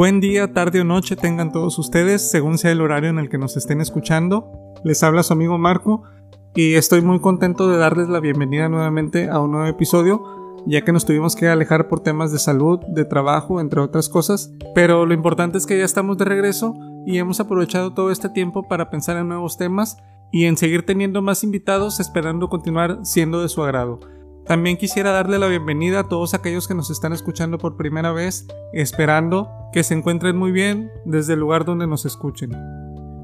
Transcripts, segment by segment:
Buen día, tarde o noche tengan todos ustedes, según sea el horario en el que nos estén escuchando. Les habla su amigo Marco y estoy muy contento de darles la bienvenida nuevamente a un nuevo episodio, ya que nos tuvimos que alejar por temas de salud, de trabajo, entre otras cosas. Pero lo importante es que ya estamos de regreso y hemos aprovechado todo este tiempo para pensar en nuevos temas y en seguir teniendo más invitados esperando continuar siendo de su agrado. También quisiera darle la bienvenida a todos aquellos que nos están escuchando por primera vez, esperando que se encuentren muy bien desde el lugar donde nos escuchen.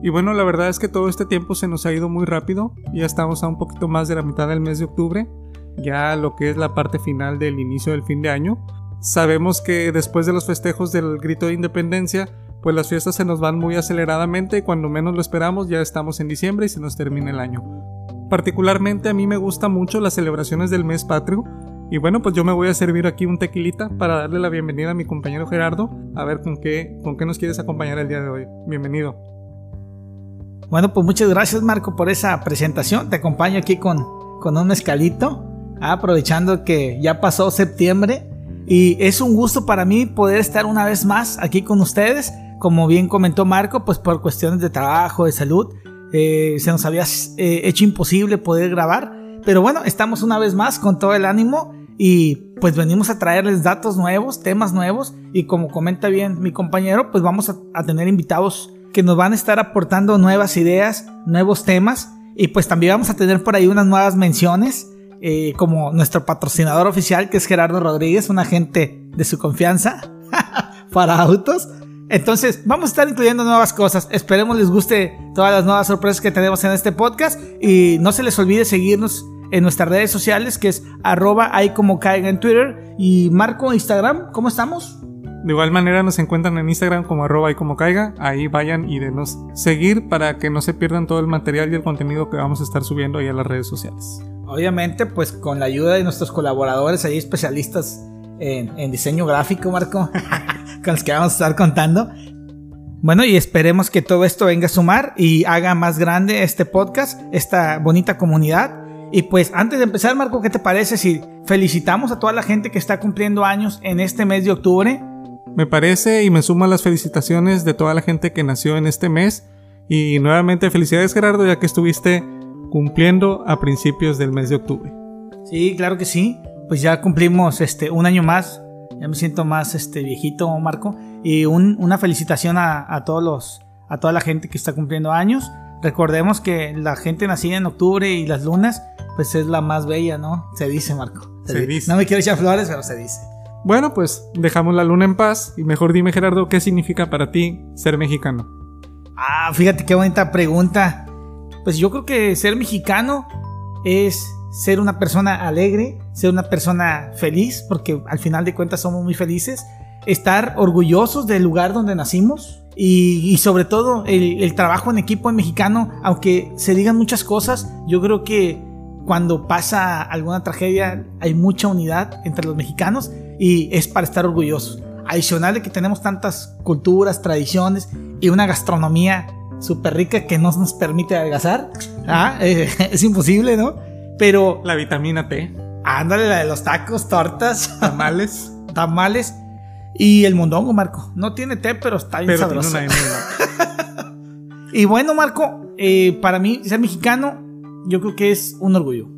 Y bueno, la verdad es que todo este tiempo se nos ha ido muy rápido, ya estamos a un poquito más de la mitad del mes de octubre, ya lo que es la parte final del inicio del fin de año. Sabemos que después de los festejos del grito de independencia, pues las fiestas se nos van muy aceleradamente y cuando menos lo esperamos ya estamos en diciembre y se nos termina el año. Particularmente a mí me gustan mucho las celebraciones del mes patrio. Y bueno, pues yo me voy a servir aquí un tequilita para darle la bienvenida a mi compañero Gerardo. A ver con qué, con qué nos quieres acompañar el día de hoy. Bienvenido. Bueno, pues muchas gracias Marco por esa presentación. Te acompaño aquí con, con un mezcalito, aprovechando que ya pasó septiembre. Y es un gusto para mí poder estar una vez más aquí con ustedes. Como bien comentó Marco, pues por cuestiones de trabajo, de salud, eh, se nos había eh, hecho imposible poder grabar. Pero bueno, estamos una vez más con todo el ánimo y pues venimos a traerles datos nuevos, temas nuevos y como comenta bien mi compañero, pues vamos a, tener invitados que nos van a estar aportando nuevas ideas, nuevos temas y pues también vamos a tener por ahí unas nuevas menciones. Eh, como nuestro patrocinador oficial que es Gerardo Rodríguez, un agente de su confianza para autos. Entonces, vamos a estar incluyendo nuevas cosas. Esperemos les guste todas las nuevas sorpresas que tenemos en este podcast. Y no se les olvide seguirnos en nuestras redes sociales, que es arroba ahí como caiga en Twitter. Y Marco, Instagram, ¿cómo estamos? De igual manera nos encuentran en Instagram como arroba ahí como caiga. Ahí vayan y denos seguir para que no se pierdan todo el material y el contenido que vamos a estar subiendo ahí a las redes sociales. Obviamente, pues con la ayuda de nuestros colaboradores ahí especialistas en, diseño gráfico, Marco, con los que vamos a estar contando. Bueno, y esperemos que todo esto venga a sumar y haga más grande este podcast, esta bonita comunidad. Y pues antes de empezar, Marco, ¿qué te parece si felicitamos a toda la gente que está cumpliendo años en este mes de octubre? Me parece y me sumo a las felicitaciones de toda la gente que nació en este mes. Y nuevamente felicidades Gerardo, ya que estuviste cumpliendo a principios del mes de octubre. Sí, claro que sí pues ya cumplimos este un año más. Ya me siento más este viejito, Marco. Y una felicitación a, todos los, a toda la gente que está cumpliendo años. Recordemos que la gente nacida en octubre y las lunas, pues es la más bella, ¿no? Se dice, Marco. Se, dice. No me quiero echar flores, pero se dice. Bueno, pues dejamos la luna en paz y mejor dime, Gerardo, ¿qué significa para ti ser mexicano? Ah, fíjate qué bonita pregunta. Pues yo creo que ser mexicano es ser una persona alegre, ser una persona feliz, porque al final de cuentas somos muy felices, estar orgullosos del lugar donde nacimos y, sobre todo el, trabajo en equipo en mexicano, aunque se digan muchas cosas, yo creo que cuando pasa alguna tragedia hay mucha unidad entre los mexicanos y es para estar orgullosos. Adicional de que tenemos tantas culturas, tradiciones y una gastronomía súper rica que no nos permite adelgazar. ¿ah? es imposible, ¿no? Pero. La vitamina T. Ándale, la de los tacos, tortas. Tamales. tamales. Y el mondongo, Marco. No tiene té, pero está bien sabroso. y bueno, Marco, eh, para mí, ser mexicano, yo creo que es un orgullo.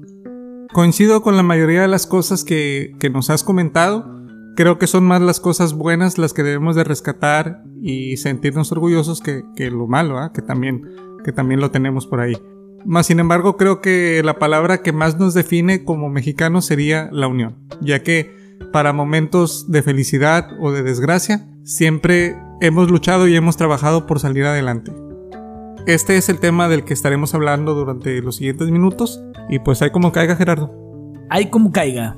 Coincido con la mayoría de las cosas que, nos has comentado. Creo que son más las cosas buenas las que debemos de rescatar y sentirnos orgullosos que, lo malo, ¿ah? que, también, que también lo tenemos por ahí. Más sin embargo, creo que la palabra que más nos define como mexicanos sería la unión, ya que para momentos de felicidad o de desgracia, siempre hemos luchado y hemos trabajado por salir adelante. Este es el tema del que estaremos hablando durante los siguientes minutos y pues hay como caiga Gerardo. Hay como caiga.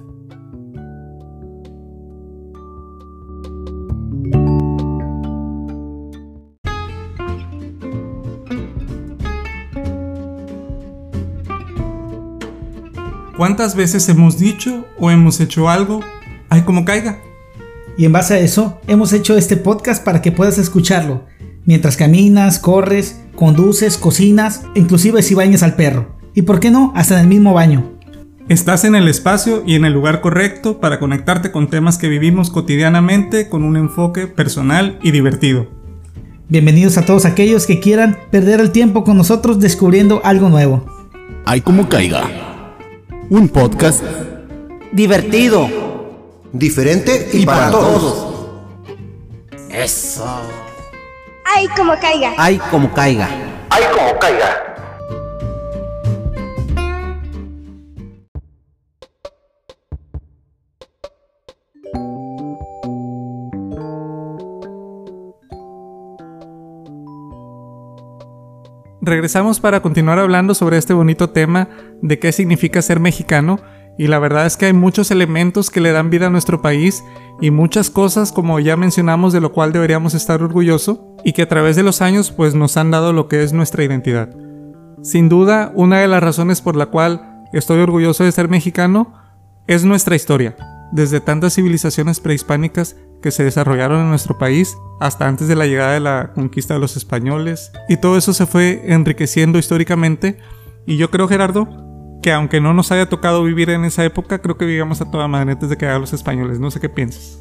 ¿Cuántas veces hemos dicho o hemos hecho algo? Hay como caiga. Y en base a eso, hemos hecho este podcast para que puedas escucharlo mientras caminas, corres, conduces, cocinas, inclusive si bañas al perro. Y por qué no, hasta en el mismo baño. Estás en el espacio y en el lugar correcto para conectarte con temas que vivimos cotidianamente con un enfoque personal y divertido. Bienvenidos a todos aquellos que quieran perder el tiempo con nosotros descubriendo algo nuevo. Hay como caiga. Un podcast divertido, diferente y, para, todos. Eso. Hay como caiga. Hay como caiga. Hay como caiga. Regresamos para continuar hablando sobre este bonito tema de qué significa ser mexicano y la verdad es que hay muchos elementos que le dan vida a nuestro país y muchas cosas como ya mencionamos de lo cual deberíamos estar orgullosos y que a través de los años pues nos han dado lo que es nuestra identidad. Sin duda, una de las razones por la cual estoy orgulloso de ser mexicano es nuestra historia, desde tantas civilizaciones prehispánicas que se desarrollaron en nuestro país hasta antes de la llegada de la conquista de los españoles. Y todo eso se fue enriqueciendo históricamente. Y yo creo, Gerardo, que aunque no nos haya tocado vivir en esa época, creo que vivíamos a toda madre antes de que hagan los españoles. No sé qué piensas.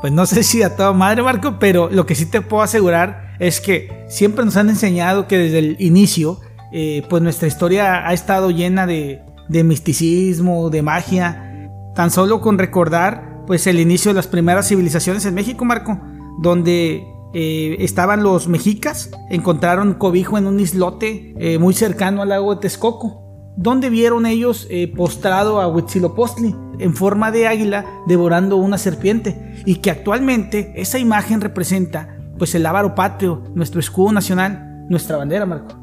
Pues no sé si a toda madre, Marco, pero lo que sí te puedo asegurar es que siempre nos han enseñado que desde el inicio, eh, pues nuestra historia ha estado llena de, de misticismo, de magia. Tan solo con recordar pues el inicio de las primeras civilizaciones en México, Marco, donde eh, estaban los mexicas, encontraron cobijo en un islote eh, muy cercano al lago de Texcoco, donde vieron ellos eh, postrado a Huitzilopochtli en forma de águila devorando una serpiente y que actualmente esa imagen representa pues el ávaro patrio, nuestro escudo nacional, nuestra bandera, Marco.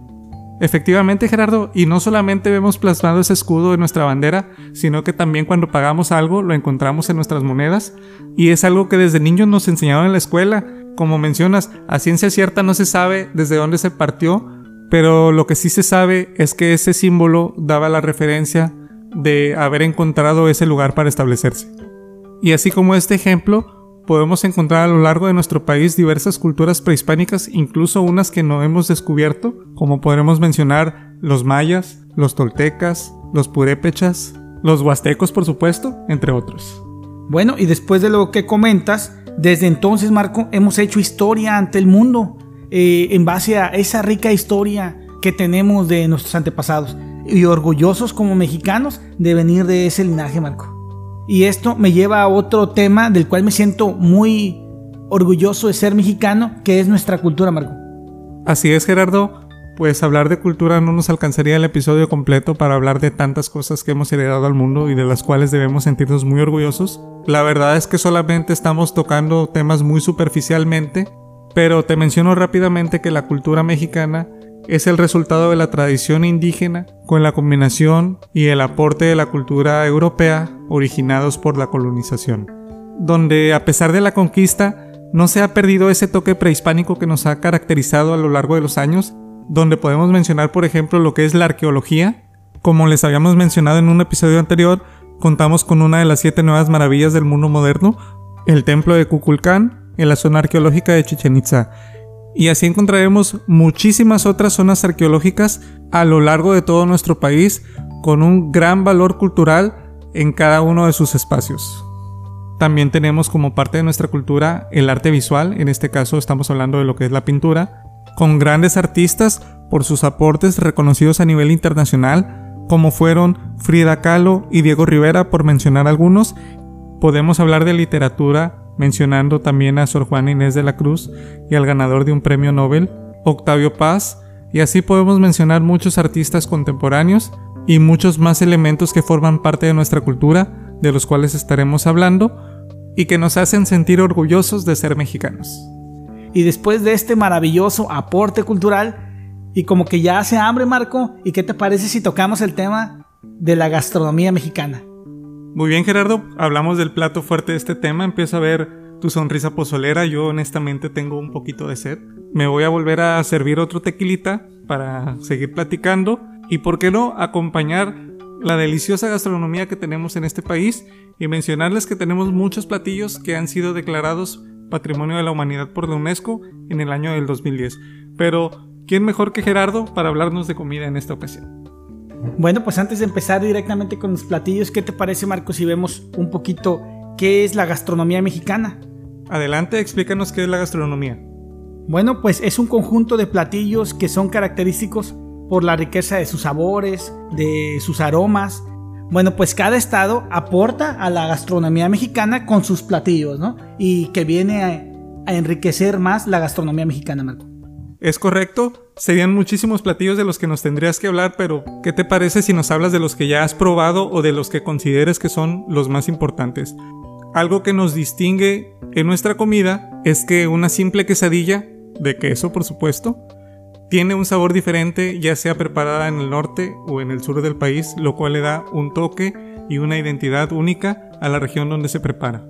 Efectivamente, Gerardo, y no solamente vemos plasmado ese escudo en nuestra bandera, sino que también cuando pagamos algo lo encontramos en nuestras monedas, y es algo que desde niños nos enseñaron en la escuela. Como mencionas, a ciencia cierta no se sabe desde dónde se partió, pero lo que sí se sabe es que ese símbolo daba la referencia de haber encontrado ese lugar para establecerse. Y así como este ejemplo, podemos encontrar a lo largo de nuestro país diversas culturas prehispánicas, incluso unas que no hemos descubierto, como podremos mencionar los mayas, los toltecas, los purépechas, los huastecos por supuesto, entre otros. Bueno, y después de lo que comentas, desde entonces Marco, hemos hecho historia ante el mundo eh, en base a esa rica historia que tenemos de nuestros antepasados y orgullosos como mexicanos de venir de ese linaje, Marco. Y esto me lleva a otro tema del cual me siento muy orgulloso de ser mexicano, que es nuestra cultura, Marco. Así es, Gerardo. Pues hablar de cultura no nos alcanzaría el episodio completo para hablar de tantas cosas que hemos heredado al mundo y de las cuales debemos sentirnos muy orgullosos. La verdad es que solamente estamos tocando temas muy superficialmente, pero te menciono rápidamente que la cultura mexicana es el resultado de la tradición indígena con la combinación y el aporte de la cultura europea originados por la colonización, donde a pesar de la conquista no se ha perdido ese toque prehispánico que nos ha caracterizado a lo largo de los años, donde podemos mencionar por ejemplo lo que es la arqueología, como les habíamos mencionado en un episodio anterior, contamos con una de las siete nuevas maravillas del mundo moderno, el templo de Kukulcán en la zona arqueológica de Chichen Itza, y así encontraremos muchísimas otras zonas arqueológicas a lo largo de todo nuestro país con un gran valor cultural en cada uno de sus espacios. También tenemos como parte de nuestra cultura el arte visual, en este caso estamos hablando de lo que es la pintura, con grandes artistas por sus aportes reconocidos a nivel internacional, como fueron Frida Kahlo y Diego Rivera, por mencionar algunos. Podemos hablar de literatura mencionando también a Sor Juana Inés de la Cruz y al ganador de un premio Nobel, Octavio Paz, y así podemos mencionar muchos artistas contemporáneos y muchos más elementos que forman parte de nuestra cultura, de los cuales estaremos hablando, y que nos hacen sentir orgullosos de ser mexicanos. Y después de este maravilloso aporte cultural, y como que ya hace hambre, Marco, ¿y qué te parece si tocamos el tema de la gastronomía mexicana? Muy bien, Gerardo, hablamos del plato fuerte de este tema. Empiezo a ver tu sonrisa pozolera. Yo honestamente tengo un poquito de sed. Me voy a volver a servir otro tequilita para seguir platicando. Y por qué no acompañar la deliciosa gastronomía que tenemos en este país y mencionarles que tenemos muchos platillos que han sido declarados Patrimonio de la Humanidad por la UNESCO en el año del 2010. Pero, ¿quién mejor que Gerardo para hablarnos de comida en esta ocasión? Bueno, pues antes de empezar directamente con los platillos, ¿qué te parece, Marco, si vemos un poquito qué es la gastronomía mexicana? Adelante, explícanos qué es la gastronomía. Bueno, pues es un conjunto de platillos que son característicos por la riqueza de sus sabores, de sus aromas. Bueno, pues cada estado aporta a la gastronomía mexicana con sus platillos, ¿no? Y que viene a, a enriquecer más la gastronomía mexicana, Marco. Es correcto, serían muchísimos platillos de los que nos tendrías que hablar, pero ¿qué te parece si nos hablas de los que ya has probado o de los que consideres que son los más importantes? Algo que nos distingue en nuestra comida es que una simple quesadilla, de queso por supuesto, tiene un sabor diferente ya sea preparada en el norte o en el sur del país, lo cual le da un toque y una identidad única a la región donde se prepara.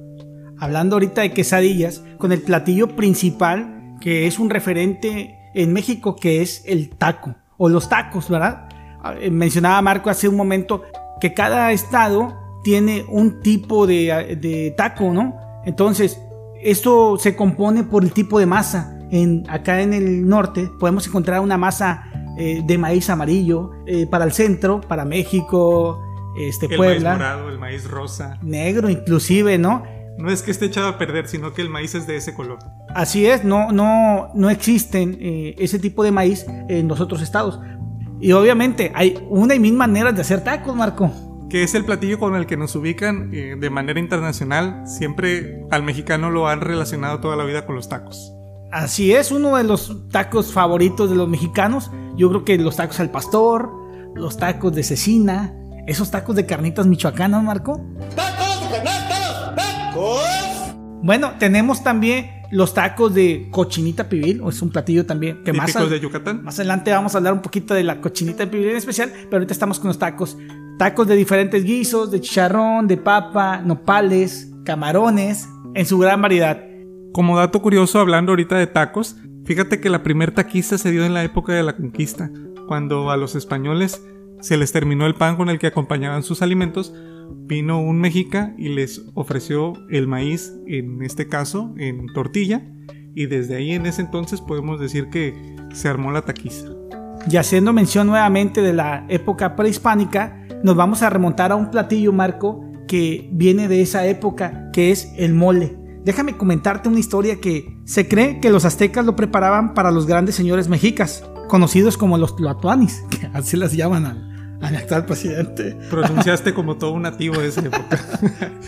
Hablando ahorita de quesadillas, con el platillo principal que es un referente en México que es el taco o los tacos, ¿verdad? Ah, eh, Mencionaba Marco hace un momento que cada estado tiene un tipo de, de taco, ¿no? Entonces, esto se compone por el tipo de masa. En, acá en el norte podemos encontrar una masa eh, de maíz amarillo eh, para el centro, para México, este, El Puebla, maíz morado, el maíz rosa. negro inclusive, ¿no? No es que esté echado a perder, sino que el maíz es de ese color. Así es, no, no, no existen eh, ese tipo de maíz en los otros estados. Y obviamente hay una y mil maneras de hacer tacos, Marco. que es el platillo con el que nos ubican eh, de manera internacional. Siempre al mexicano lo han relacionado toda la vida con los tacos. Así es, uno de los tacos favoritos de los mexicanos. Yo creo que los tacos al pastor, los tacos de cecina, esos tacos de carnitas michoacanas, Marco. Bueno, tenemos también los tacos de cochinita pibil, o es un platillo también que más, al- de Yucatán. más adelante vamos a hablar un poquito de la cochinita pibil en especial, pero ahorita estamos con los tacos. Tacos de diferentes guisos, de chicharrón, de papa, nopales, camarones, en su gran variedad. Como dato curioso, hablando ahorita de tacos, fíjate que la primer taquiza se dio en la época de la conquista, cuando a los españoles se les terminó el pan con el que acompañaban sus alimentos, vino un mexica y les ofreció el maíz, en este caso, en tortilla, y desde ahí en ese entonces podemos decir que se armó la taquiza. Y haciendo mención nuevamente de la época prehispánica, nos vamos a remontar a un platillo, Marco, que viene de esa época, que es el mole. Déjame comentarte una historia que se cree que los aztecas lo preparaban para los grandes señores mexicas, conocidos como los tlatoanis, que así las llaman al, al actual presidente. Pronunciaste como todo un nativo de esa época.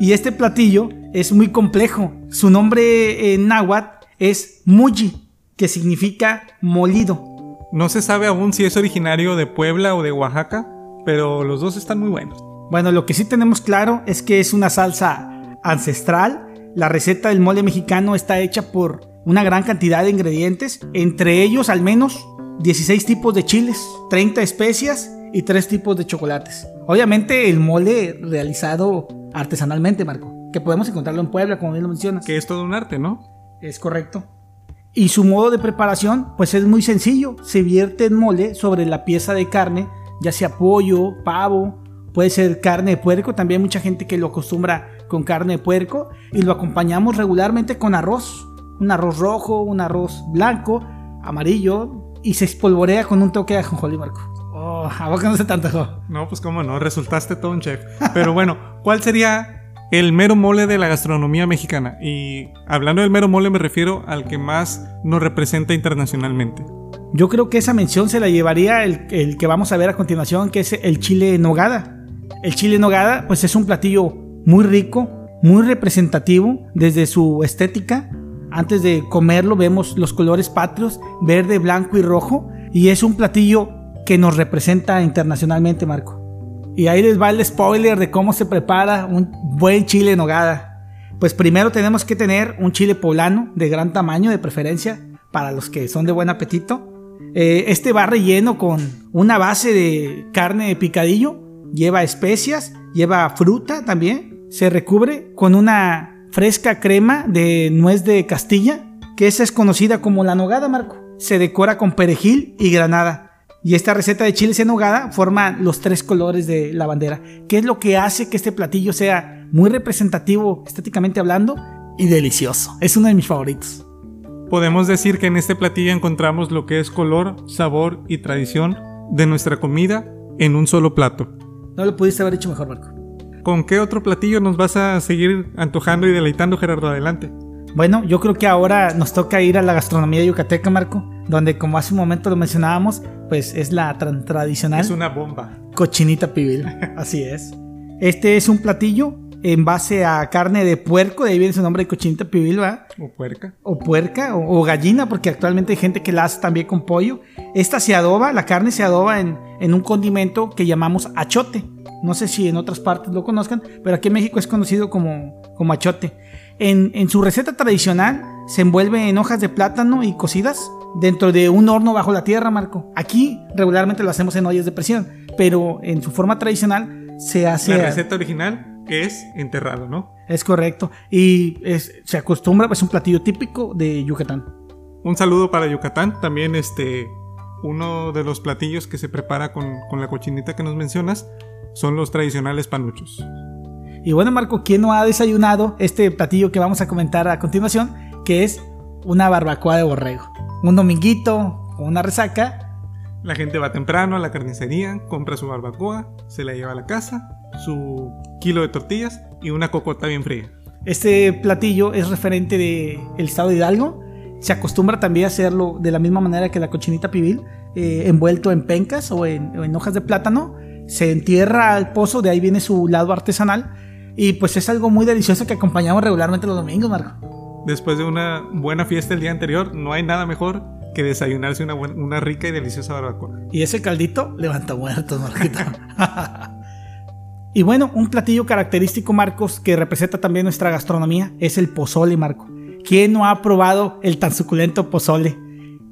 Y este platillo es muy complejo. Su nombre en náhuatl es muyi, que significa molido. No se sabe aún si es originario de Puebla o de Oaxaca, pero los dos están muy buenos. Bueno, lo que sí tenemos claro es que es una salsa ancestral. La receta del mole mexicano está hecha por una gran cantidad de ingredientes, entre ellos al menos 16 tipos de chiles, 30 especias y 3 tipos de chocolates. Obviamente el mole realizado artesanalmente, Marco, que podemos encontrarlo en Puebla, como bien lo mencionas. Que es todo un arte, ¿no? Es correcto. Y su modo de preparación, pues es muy sencillo. Se vierte el mole sobre la pieza de carne, ya sea pollo, pavo, puede ser carne de puerco. También hay mucha gente que lo acostumbra con carne de puerco. Y lo acompañamos regularmente con arroz. Un arroz rojo, un arroz blanco, amarillo. Y se espolvorea con un toque de ajonjolí, Marco. Oh, a vos que no se te antojó. No, pues cómo no, resultaste todo un chef. Pero bueno, ¿cuál sería el mero mole de la gastronomía mexicana? Y hablando del mero mole me refiero al que más nos representa internacionalmente. Yo creo que esa mención se la llevaría el, el que vamos a ver a continuación, que es el chile en nogada. El chile en nogada, pues es un platillo muy rico, muy representativo desde su estética. Antes de comerlo vemos los colores patrios, verde, blanco y rojo. Y es un platillo que nos representa internacionalmente, Marco. Y ahí les va el spoiler de cómo se prepara un buen chile en nogada. Pues primero tenemos que tener un chile poblano de gran tamaño de preferencia para los que son de buen apetito. Eh, este va relleno con una base de carne de picadillo, lleva especias, lleva fruta también, se recubre con una fresca crema de nuez de Castilla, que esa es conocida como la nogada, Marco. Se decora con perejil y granada. Y esta receta de chiles en nogada forma los tres colores de la bandera, que es lo que hace que este platillo sea muy representativo estéticamente hablando y delicioso. Es uno de mis favoritos. Podemos decir que en este platillo encontramos lo que es color, sabor y tradición de nuestra comida en un solo plato. No lo pudiste haber hecho mejor, Marco. ¿Con qué otro platillo nos vas a seguir antojando y deleitando, Gerardo? Adelante. Bueno, yo creo que ahora nos toca ir a la gastronomía yucateca, Marco, donde como hace un momento lo mencionábamos, pues es la tra- tradicional Es una bomba. cochinita pibil. Así es. Este es un platillo en base a carne de puerco, de ahí viene su nombre de cochinita pibil, ¿verdad? O puerca. o puerca o, o gallina, porque actualmente hay gente que la hace también con pollo. Esta se adoba, la carne se adoba en, en un condimento que llamamos achote. No sé si en otras partes lo conozcan, pero aquí en México es conocido como, como achote. En, en su receta tradicional se envuelve en hojas de plátano y cocidas dentro de un horno bajo la tierra, Marco. Aquí regularmente lo hacemos en ollas de presión, pero en su forma tradicional se hace... La receta original es enterrado, ¿no? Es correcto. Y es- se acostumbra, es un platillo típico de Yucatán. Un saludo para Yucatán. También este, uno de los platillos que se prepara con, con la cochinita que nos mencionas son los tradicionales panuchos. Y bueno, Marco, ¿quién no ha desayunado este platillo que vamos a comentar a continuación? Que es una barbacoa de borrego. Un dominguito o una resaca. La gente va temprano a la carnicería, compra su barbacoa, se la lleva a la casa, su kilo de tortillas y una cocota bien fría. Este platillo es referente del estado de Hidalgo. Se acostumbra también a hacerlo de la misma manera que la cochinita pibil, eh, envuelto en pencas o en, o en hojas de plátano. Se entierra al pozo, de ahí viene su lado artesanal. Y pues es algo muy delicioso que acompañamos regularmente los domingos, Marco. Después de una buena fiesta el día anterior, no hay nada mejor que desayunarse una, una rica y deliciosa barbacoa. Y ese caldito levanta muertos, Marquito. y bueno, un platillo característico, Marcos, que representa también nuestra gastronomía, es el pozole, Marco. ¿Quién no ha probado el tan suculento pozole?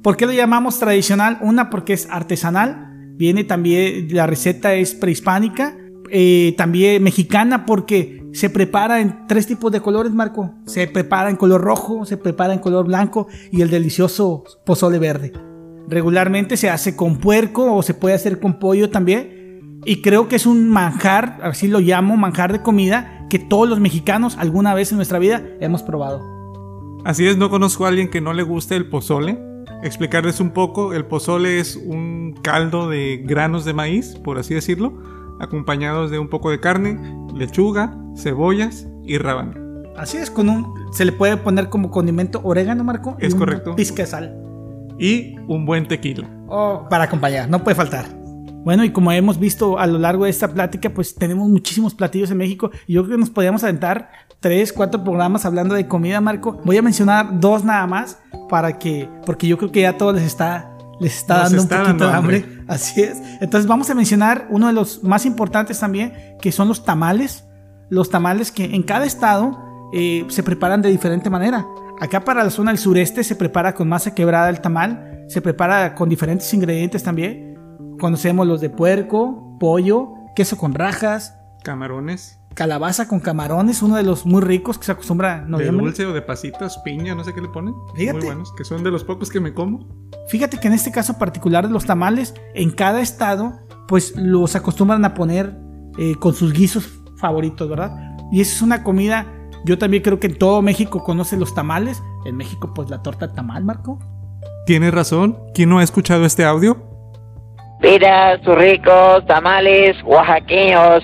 ¿Por qué lo llamamos tradicional? Una, porque es artesanal. Viene también, la receta es prehispánica. eh, también mexicana, porque se prepara en tres tipos de colores, Marco. Se prepara en color rojo, se prepara en color blanco y el delicioso pozole verde. Regularmente se hace con puerco o se puede hacer con pollo también. Y creo que es un manjar, así lo llamo, manjar de comida, que todos los mexicanos alguna vez en nuestra vida hemos probado. Así es, no conozco a alguien que no le guste el pozole. Explicarles un poco, el pozole es un caldo de granos de maíz, por así decirlo, acompañados de un poco de carne, lechuga, cebollas y rábano. Así es, con un. Se le puede poner como condimento orégano, Marco. y Es una correcto. Pizca de sal. Y un buen tequila. Oh, para acompañar, no puede faltar. Bueno, y como hemos visto a lo largo de esta plática, pues tenemos muchísimos platillos en México. Y yo creo que nos podríamos aventar tres, cuatro programas hablando de comida, Marco. Voy a mencionar dos nada más para que, porque yo creo que ya todo les está, les está Nos dando está un poquito dando de hambre. hambre. Así es. Entonces vamos a mencionar uno de los más importantes también, que son los tamales. Los tamales que en cada estado eh, se preparan de diferente manera. Acá para la zona del sureste se prepara con masa quebrada el tamal, se prepara con diferentes ingredientes también. Conocemos los de puerco, pollo, queso con rajas, Camarones, calabaza con camarones, uno de los muy ricos que se acostumbra en de noviembre. dulce o de pasitas, piña, no sé qué le ponen. Fíjate. Muy buenos, que son de los pocos que me como. Fíjate que en este caso particular de los tamales, en cada estado, pues los acostumbran a poner eh, con sus guisos favoritos, ¿verdad? Y esa es una comida, yo también creo que en todo México conoce los tamales. En México, pues la torta de tamal, Marco. Tienes razón. ¿Quién no ha escuchado este audio? Mira sus ricos tamales oaxaqueños.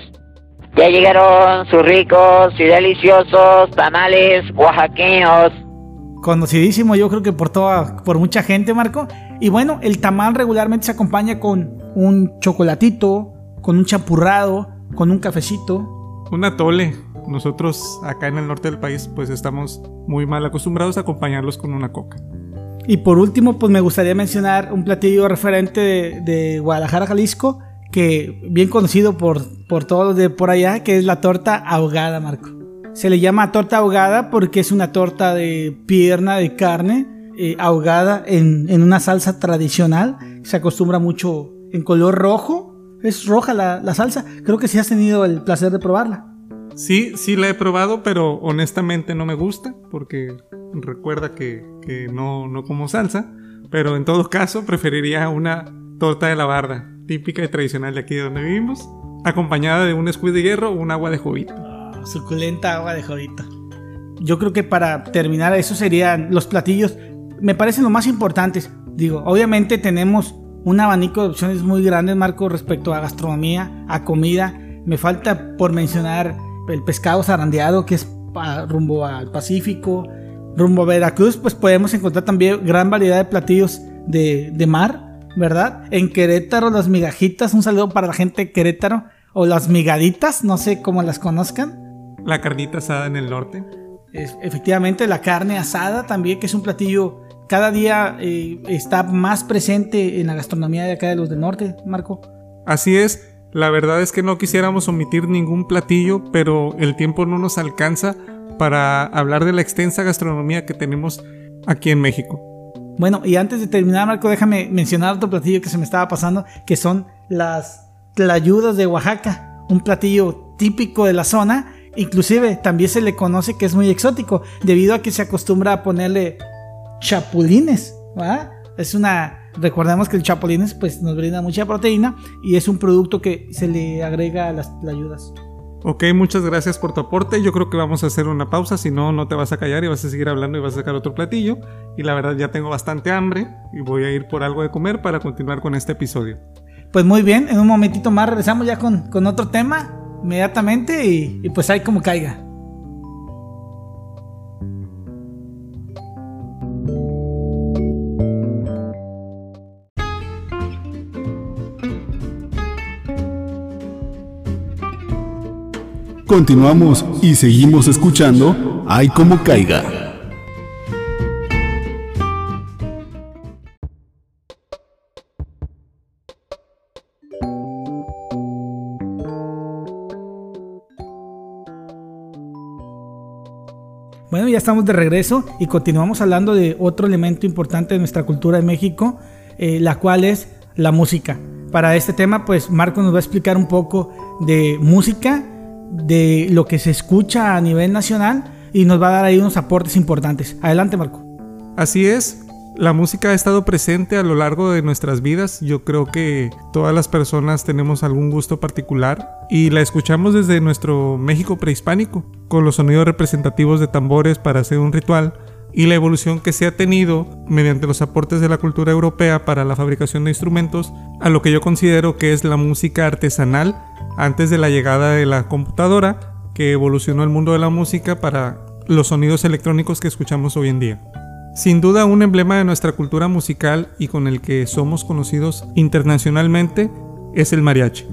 Ya llegaron sus ricos y deliciosos tamales oaxaqueños. Conocidísimo, yo creo que por toda, por mucha gente, Marco. Y bueno, el tamal regularmente se acompaña con un chocolatito, con un champurrado, con un cafecito. Un atole. Nosotros acá en el norte del país pues estamos muy mal acostumbrados a acompañarlos con una coca. Y por último, pues me gustaría mencionar un platillo referente de, de Guadalajara, Jalisco, que bien conocido por, por todos de por allá, que es la torta ahogada, Marco. Se le llama torta ahogada porque es una torta de pierna de carne eh, ahogada en, en una salsa tradicional. Se acostumbra mucho en color rojo. Es roja la, la salsa. Creo que sí has tenido el placer de probarla. Sí, sí la he probado, pero honestamente no me gusta porque recuerda que, que no, no como salsa. Pero en todo caso preferiría una torta de la barda, típica y tradicional de aquí de donde vivimos, acompañada de un squid de hierro o un agua de jovito. Suculenta agua de jodito. Yo creo que para terminar, eso serían los platillos. Me parecen los más importantes. Digo, obviamente tenemos un abanico de opciones muy grande, Marco, respecto a gastronomía, a comida. Me falta por mencionar el pescado zarandeado, que es rumbo al Pacífico, rumbo a Veracruz, pues podemos encontrar también gran variedad de platillos de, de mar, ¿verdad? En Querétaro, las migajitas, un saludo para la gente de Querétaro, o las migaditas, no sé cómo las conozcan. La carnita asada en el norte. Es, efectivamente, la carne asada también, que es un platillo cada día eh, está más presente en la gastronomía de acá de los del norte, Marco. Así es, la verdad es que no quisiéramos omitir ningún platillo, pero el tiempo no nos alcanza para hablar de la extensa gastronomía que tenemos aquí en México. Bueno, y antes de terminar, Marco, déjame mencionar otro platillo que se me estaba pasando, que son las tlayudas de Oaxaca, un platillo típico de la zona, inclusive también se le conoce que es muy exótico, debido a que se acostumbra a ponerle chapulines. Es una recordemos que el chapulines pues nos brinda mucha proteína y es un producto que se le agrega a las ayudas. Ok, muchas gracias por tu aporte. Yo creo que vamos a hacer una pausa, si no, no te vas a callar y vas a seguir hablando y vas a sacar otro platillo. Y la verdad ya tengo bastante hambre y voy a ir por algo de comer para continuar con este episodio. Pues muy bien, en un momentito más regresamos ya con, con otro tema inmediatamente y, y pues ahí como caiga. Continuamos y seguimos escuchando Ay como caiga. Bueno, ya estamos de regreso y continuamos hablando de otro elemento importante de nuestra cultura de México, eh, la cual es la música. Para este tema, pues Marco nos va a explicar un poco de música de lo que se escucha a nivel nacional y nos va a dar ahí unos aportes importantes. Adelante, Marco. Así es, la música ha estado presente a lo largo de nuestras vidas. Yo creo que todas las personas tenemos algún gusto particular y la escuchamos desde nuestro México prehispánico, con los sonidos representativos de tambores para hacer un ritual y la evolución que se ha tenido mediante los aportes de la cultura europea para la fabricación de instrumentos a lo que yo considero que es la música artesanal antes de la llegada de la computadora que evolucionó el mundo de la música para los sonidos electrónicos que escuchamos hoy en día. Sin duda un emblema de nuestra cultura musical y con el que somos conocidos internacionalmente es el mariachi.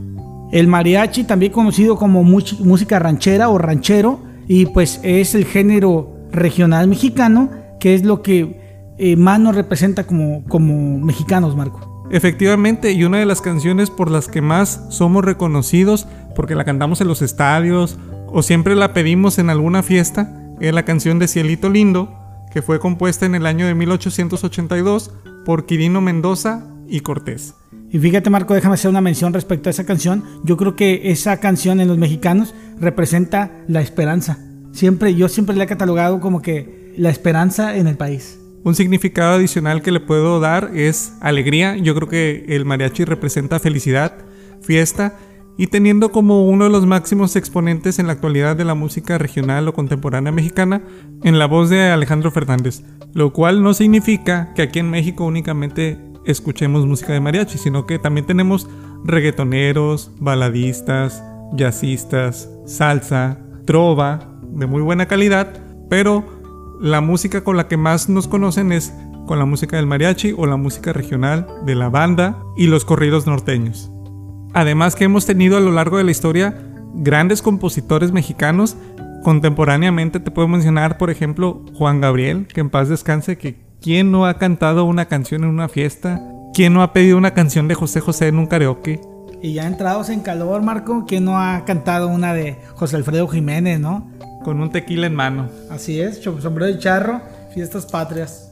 El mariachi, también conocido como música ranchera o ranchero, y pues es el género regional mexicano, que es lo que eh, más nos representa como, como mexicanos, Marco. Efectivamente, y una de las canciones por las que más somos reconocidos, porque la cantamos en los estadios o siempre la pedimos en alguna fiesta, es la canción de Cielito Lindo, que fue compuesta en el año de 1882 por Quirino Mendoza y Cortés. Y fíjate Marco, déjame hacer una mención respecto a esa canción. Yo creo que esa canción en los mexicanos representa la esperanza. Siempre, yo siempre la he catalogado como que la esperanza en el país. Un significado adicional que le puedo dar es alegría. Yo creo que el mariachi representa felicidad, fiesta y teniendo como uno de los máximos exponentes en la actualidad de la música regional o contemporánea mexicana en la voz de Alejandro Fernández, lo cual no significa que aquí en México únicamente escuchemos música de mariachi, sino que también tenemos reggaetoneros, baladistas, jazzistas, salsa, trova de muy buena calidad, pero la música con la que más nos conocen es con la música del mariachi o la música regional de la banda y los corridos norteños. Además que hemos tenido a lo largo de la historia grandes compositores mexicanos. Contemporáneamente te puedo mencionar, por ejemplo, Juan Gabriel, que en paz descanse, que ¿quién no ha cantado una canción en una fiesta? ¿Quién no ha pedido una canción de José José en un karaoke? Y ya entrados en calor, Marco, ¿quién no ha cantado una de José Alfredo Jiménez, no? Con un tequila en mano. Así es, sombrero de charro, fiestas patrias.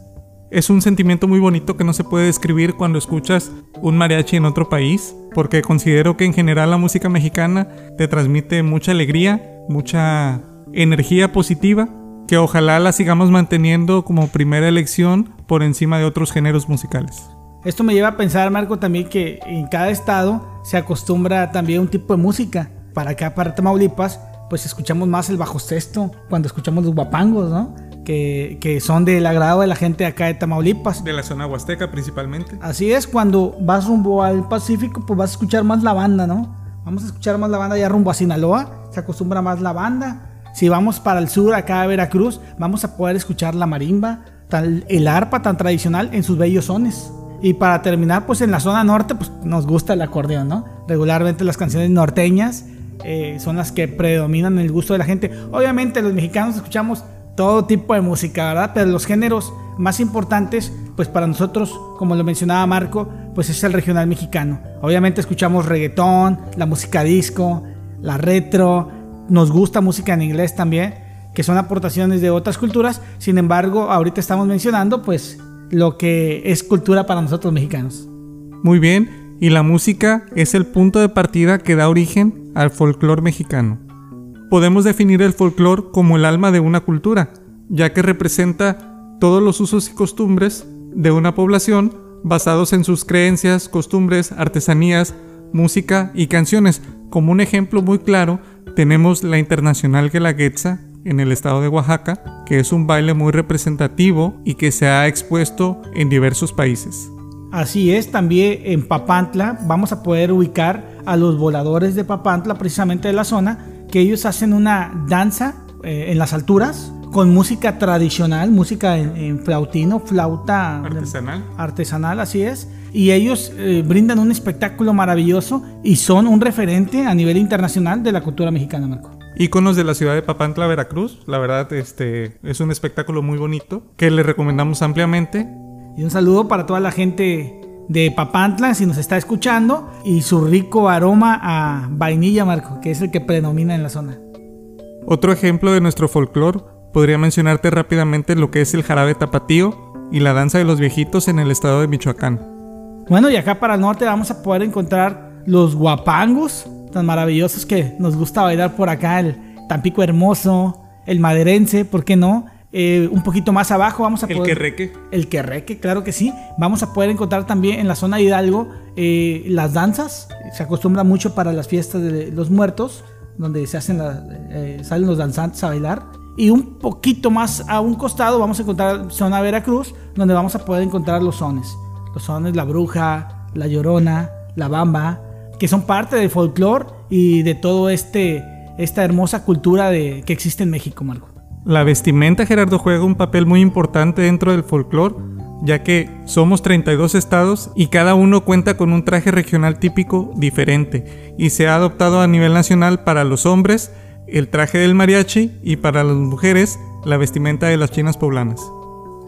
Es un sentimiento muy bonito que no se puede describir cuando escuchas un mariachi en otro país, porque considero que en general la música mexicana te transmite mucha alegría, mucha energía positiva, que ojalá la sigamos manteniendo como primera elección por encima de otros géneros musicales. Esto me lleva a pensar, Marco, también que en cada estado se acostumbra también un tipo de música. Para acá, para Tamaulipas, pues escuchamos más el bajo sexto cuando escuchamos los guapangos, ¿no? que, que son del agrado de la gente acá de Tamaulipas. De la zona huasteca principalmente. Así es, cuando vas rumbo al Pacífico, pues vas a escuchar más la banda, ¿no? Vamos a escuchar más la banda ya rumbo a Sinaloa, se acostumbra más la banda. Si vamos para el sur, acá a Veracruz, vamos a poder escuchar la marimba, tal- el arpa tan tradicional en sus bellos sones. Y para terminar, pues en la zona norte, pues nos gusta el acordeón, ¿no? Regularmente las canciones norteñas eh, son las que predominan el gusto de la gente. Obviamente los mexicanos escuchamos todo tipo de música, ¿verdad? Pero los géneros más importantes, pues para nosotros, como lo mencionaba Marco, pues es el regional mexicano. Obviamente escuchamos reggaetón, la música disco, la retro, nos gusta música en inglés también, que son aportaciones de otras culturas. Sin embargo, ahorita estamos mencionando, pues, lo que es cultura para nosotros mexicanos. Muy bien, y la música es el punto de partida que da origen al folclore mexicano. Podemos definir el folclore como el alma de una cultura, ya que representa todos los usos y costumbres de una población basados en sus creencias, costumbres, artesanías, música y canciones. Como un ejemplo muy claro, tenemos la Internacional Guelaguetza en el estado de Oaxaca, que es un baile muy representativo y que se ha expuesto en diversos países. Así es, también en Papantla vamos a poder ubicar a los voladores de Papantla, precisamente de la zona, que ellos hacen una danza eh, en las alturas con música tradicional, música en, en flautino, flauta Artesanal. artesanal, así es. Y ellos eh, brindan un espectáculo maravilloso y son un referente a nivel internacional de la cultura mexicana, Marco. Íconos de la ciudad de Papantla, Veracruz. La verdad, este es un espectáculo muy bonito que le recomendamos ampliamente. Y un saludo para toda la gente de Papantla, si nos está escuchando, y su rico aroma a vainilla, Marco, que es el que predomina en la zona. Otro ejemplo de nuestro folclore podría mencionarte rápidamente lo que es el jarabe tapatío y la danza de los viejitos en el estado de Michoacán. Bueno, y acá para el norte vamos a poder encontrar los guapangos, tan maravillosos que nos gusta bailar por acá, el Tampico Hermoso, el Maderense, ¿por qué no? Eh, un poquito más abajo vamos a El poder... querreque. El querreque, claro que sí. Vamos a poder encontrar también en la zona de Hidalgo eh, las danzas. Se acostumbra mucho para las fiestas de los muertos, donde se hacen la- eh, salen los danzantes a bailar. Y un poquito más a un costado vamos a encontrar zona Veracruz, donde vamos a poder encontrar los sones. Los sones, la bruja, la llorona, la bamba, que son parte del folclore y de todo este esta hermosa cultura de, que existe en México, Marco. La vestimenta, Gerardo, juega un papel muy importante dentro del folclore, ya que somos 32 estados y cada uno cuenta con un traje regional típico diferente, y se ha adoptado a nivel nacional para los hombres el traje del mariachi y para las mujeres la vestimenta de las chinas poblanas.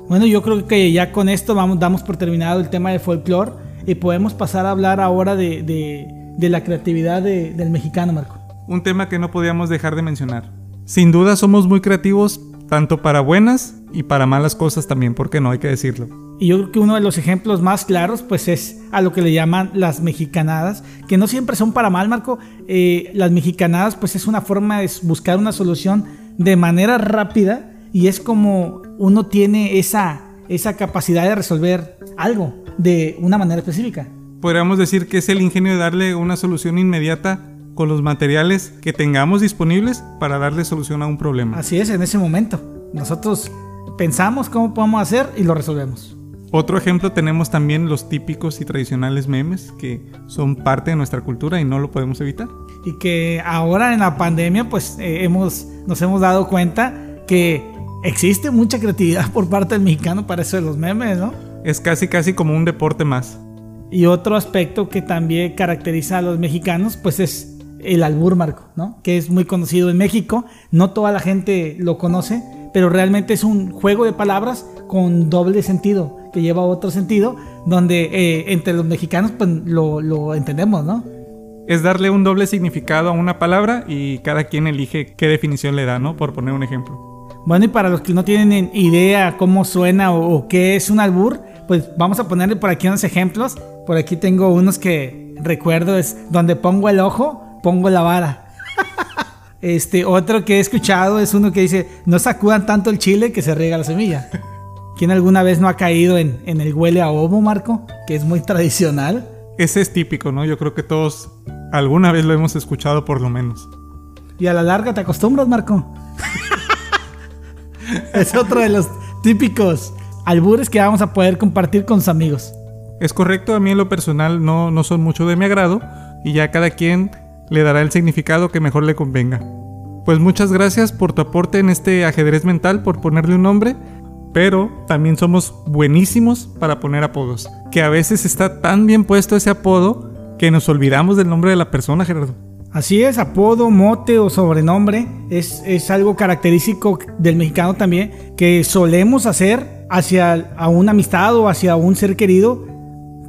Bueno, yo creo que ya con esto vamos, damos por terminado el tema de folclore y podemos pasar a hablar ahora de, de- de la creatividad de- del mexicano, Marco. Un tema que no podíamos dejar de mencionar. Sin duda somos muy creativos, tanto para buenas y para malas cosas también, porque no hay que decirlo. Y yo creo que uno de los ejemplos más claros, pues es a lo que le llaman las mexicanadas, que no siempre son para mal, Marco. Eh, las mexicanadas, pues es una forma de buscar una solución de manera rápida y es como uno tiene esa, esa capacidad de resolver algo de una manera específica. Podríamos decir que es el ingenio de darle una solución inmediata con los materiales que tengamos disponibles para darle solución a un problema. Así es, en ese momento. Nosotros pensamos cómo podemos hacer y lo resolvemos. Otro ejemplo tenemos también los típicos y tradicionales memes que son parte de nuestra cultura y no lo podemos evitar. Y que ahora en la pandemia, pues eh, hemos, nos hemos dado cuenta que existe mucha creatividad por parte del mexicano para eso de los memes, ¿no? Es casi casi como un deporte más. Y otro aspecto que también caracteriza a los mexicanos, pues es el albur, Marco, ¿no? Que es muy conocido en México. No toda la gente lo conoce, pero realmente es un juego de palabras con doble sentido, que lleva otro sentido, donde eh, entre los mexicanos pues lo, lo entendemos, ¿no? Es darle un doble significado a una palabra y cada quien elige qué definición le da, ¿no? Por poner un ejemplo. Bueno, y para los que no tienen idea cómo suena o, o qué es un albur, pues vamos a ponerle por aquí unos ejemplos. Por aquí tengo unos que recuerdo, es donde pongo el ojo, pongo la vara. Este, otro que he escuchado es uno que dice, no sacudan tanto el chile que se riega la semilla. ¿Quién alguna vez no ha caído en, en el huele a ovo, Marco? Que es muy tradicional. Ese es típico, ¿no? Yo creo que todos alguna vez lo hemos escuchado por lo menos. Y a la larga te acostumbras, Marco. es otro de los típicos albures que vamos a poder compartir con sus amigos. Es correcto, a mí en lo personal no, no son mucho de mi agrado y ya cada quien le dará el significado que mejor le convenga. Pues muchas gracias por tu aporte en este ajedrez mental, por ponerle un nombre, pero también somos buenísimos para poner apodos, que a veces está tan bien puesto ese apodo que nos olvidamos del nombre de la persona, Gerardo. Así es, apodo, mote o sobrenombre es, es algo característico del mexicano también que solemos hacer hacia a una amistad o hacia un ser querido.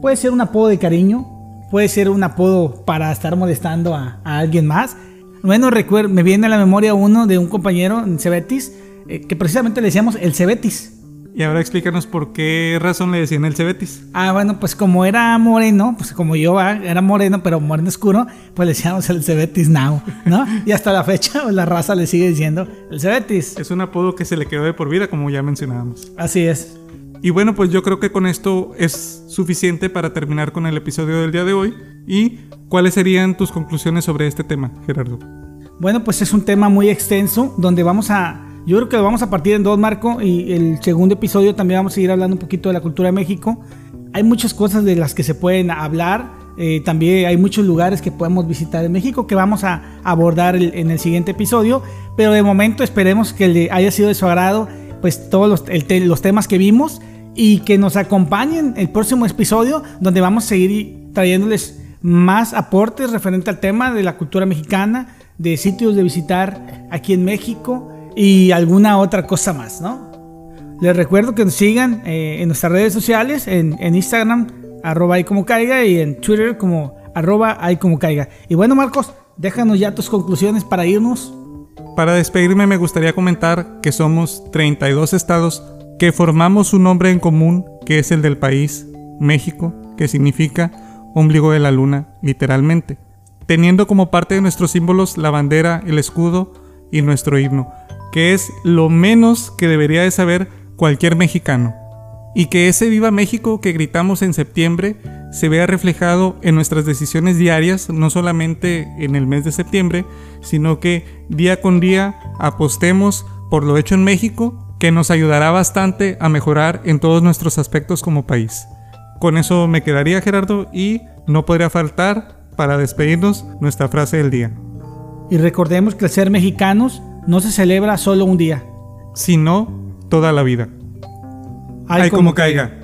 Puede ser un apodo de cariño, puede ser un apodo para estar molestando a, a alguien más. Bueno, recuerdo, me viene a la memoria uno de un compañero en Cebetis eh, que precisamente le decíamos el Cebetis. Y ahora explícanos por qué razón le decían el Cebetis. Ah, bueno, pues como era moreno, pues como yo ah, era moreno, pero moreno oscuro, pues le decíamos el Cebetis Now, ¿no? Y hasta la fecha la raza le sigue diciendo el Cebetis. Es un apodo que se le quedó de por vida, como ya mencionábamos. Así es. Y bueno, pues yo creo que con esto es suficiente para terminar con el episodio del día de hoy. ¿Y cuáles serían tus conclusiones sobre este tema, Gerardo? Bueno, pues es un tema muy extenso donde vamos a yo creo que lo vamos a partir en dos, Marco, y el segundo episodio también vamos a seguir hablando un poquito de la cultura de México. Hay muchas cosas de las que se pueden hablar. eh, también hay muchos lugares que podemos visitar en México que vamos a abordar en el siguiente episodio. Pero de momento esperemos que le haya sido de su agrado pues todos los, el los temas que vimos y que nos acompañen el próximo episodio donde vamos a seguir trayéndoles más aportes referente al tema de la cultura mexicana, de sitios de visitar aquí en México y alguna otra cosa más, ¿no? Les recuerdo que nos sigan eh, en nuestras redes sociales, en, en Instagram, arroba ahí como caiga, y en Twitter como arroba ahí como caiga. Y bueno, Marcos, déjanos ya tus conclusiones para irnos. Para despedirme me gustaría comentar que somos 32 estados que formamos un nombre en común que es el del país, México, que significa ombligo de la luna, literalmente, teniendo como parte de nuestros símbolos la bandera, el escudo y nuestro himno, que es lo menos que debería de saber cualquier mexicano. Y que ese viva México que gritamos en septiembre se vea reflejado en nuestras decisiones diarias, no solamente en el mes de septiembre, sino que día con día apostemos por lo hecho en México, que nos ayudará bastante a mejorar en todos nuestros aspectos como país. Con eso me quedaría Gerardo y no podría faltar para despedirnos nuestra frase del día, Y recordemos que el ser mexicanos no se celebra solo un día. sino toda la vida. Ay, como caiga.